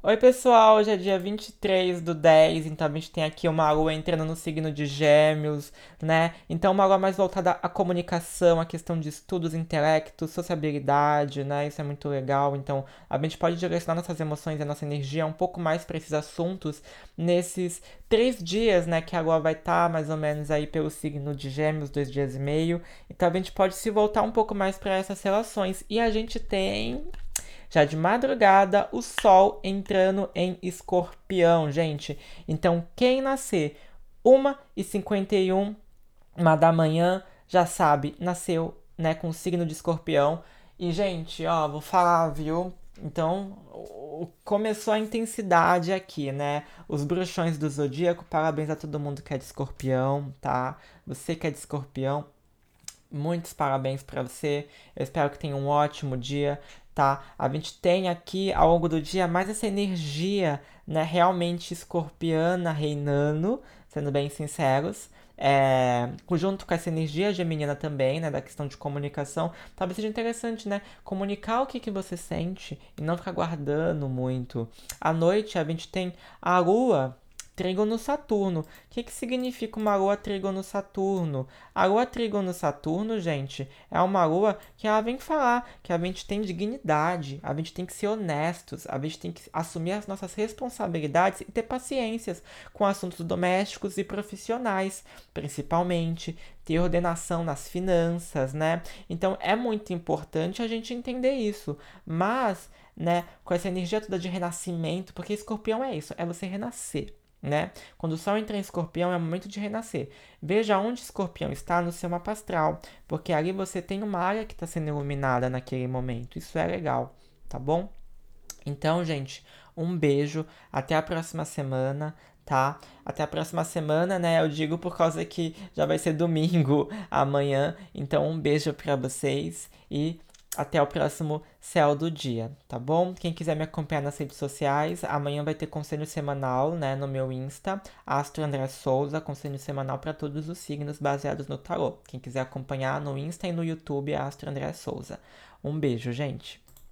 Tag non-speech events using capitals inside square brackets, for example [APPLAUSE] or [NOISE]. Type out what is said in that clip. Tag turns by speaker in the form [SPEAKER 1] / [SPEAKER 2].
[SPEAKER 1] Oi, pessoal, hoje é dia 23 do 10, então a gente tem aqui uma lua entrando no signo de Gêmeos, né? Então, uma lua mais voltada à comunicação, à questão de estudos, intelecto, sociabilidade, né? Isso é muito legal. Então, a gente pode direcionar nossas emoções e nossa energia um pouco mais para esses assuntos nesses três dias, né? Que a lua vai estar tá mais ou menos aí pelo signo de Gêmeos, dois dias e meio. Então, a gente pode se voltar um pouco mais para essas relações. E a gente tem já de madrugada, o Sol entrando em escorpião, gente. Então, quem nascer 1h51 da manhã, já sabe, nasceu né, com o signo de escorpião. E, gente, ó, vou falar, viu? Então, começou a intensidade aqui, né? Os bruxões do zodíaco, parabéns a todo mundo que é de escorpião, tá? Você que é de escorpião, muitos parabéns para você. Eu espero que tenha um ótimo dia tá? A gente tem aqui ao longo do dia mais essa energia, né, realmente escorpiana reinando, sendo bem sinceros. É, junto com essa energia geminina também, né, da questão de comunicação, talvez seja interessante, né, comunicar o que, que você sente e não ficar guardando muito. À noite a gente tem a lua Trígono Saturno. O que, que significa uma lua trígono Saturno? A lua trígono Saturno, gente, é uma lua que ela vem falar que a gente tem dignidade, a gente tem que ser honestos, a gente tem que assumir as nossas responsabilidades e ter paciências com assuntos domésticos e profissionais, principalmente ter ordenação nas finanças, né? Então é muito importante a gente entender isso, mas, né, com essa energia toda de renascimento, porque escorpião é isso, é você renascer né? Quando o Sol entra em Escorpião é o momento de renascer. Veja onde Escorpião está no seu mapa astral, porque ali você tem uma área que está sendo iluminada naquele momento. Isso é legal, tá bom? Então, gente, um beijo. Até a próxima semana, tá? Até a próxima semana, né? Eu digo por causa que já vai ser domingo [LAUGHS] amanhã. Então, um beijo para vocês e até o próximo Céu do Dia, tá bom? Quem quiser me acompanhar nas redes sociais, amanhã vai ter conselho semanal, né, no meu Insta, Astro André Souza, conselho semanal para todos os signos baseados no tarô. Quem quiser acompanhar no Insta e no YouTube, Astro André Souza. Um beijo, gente.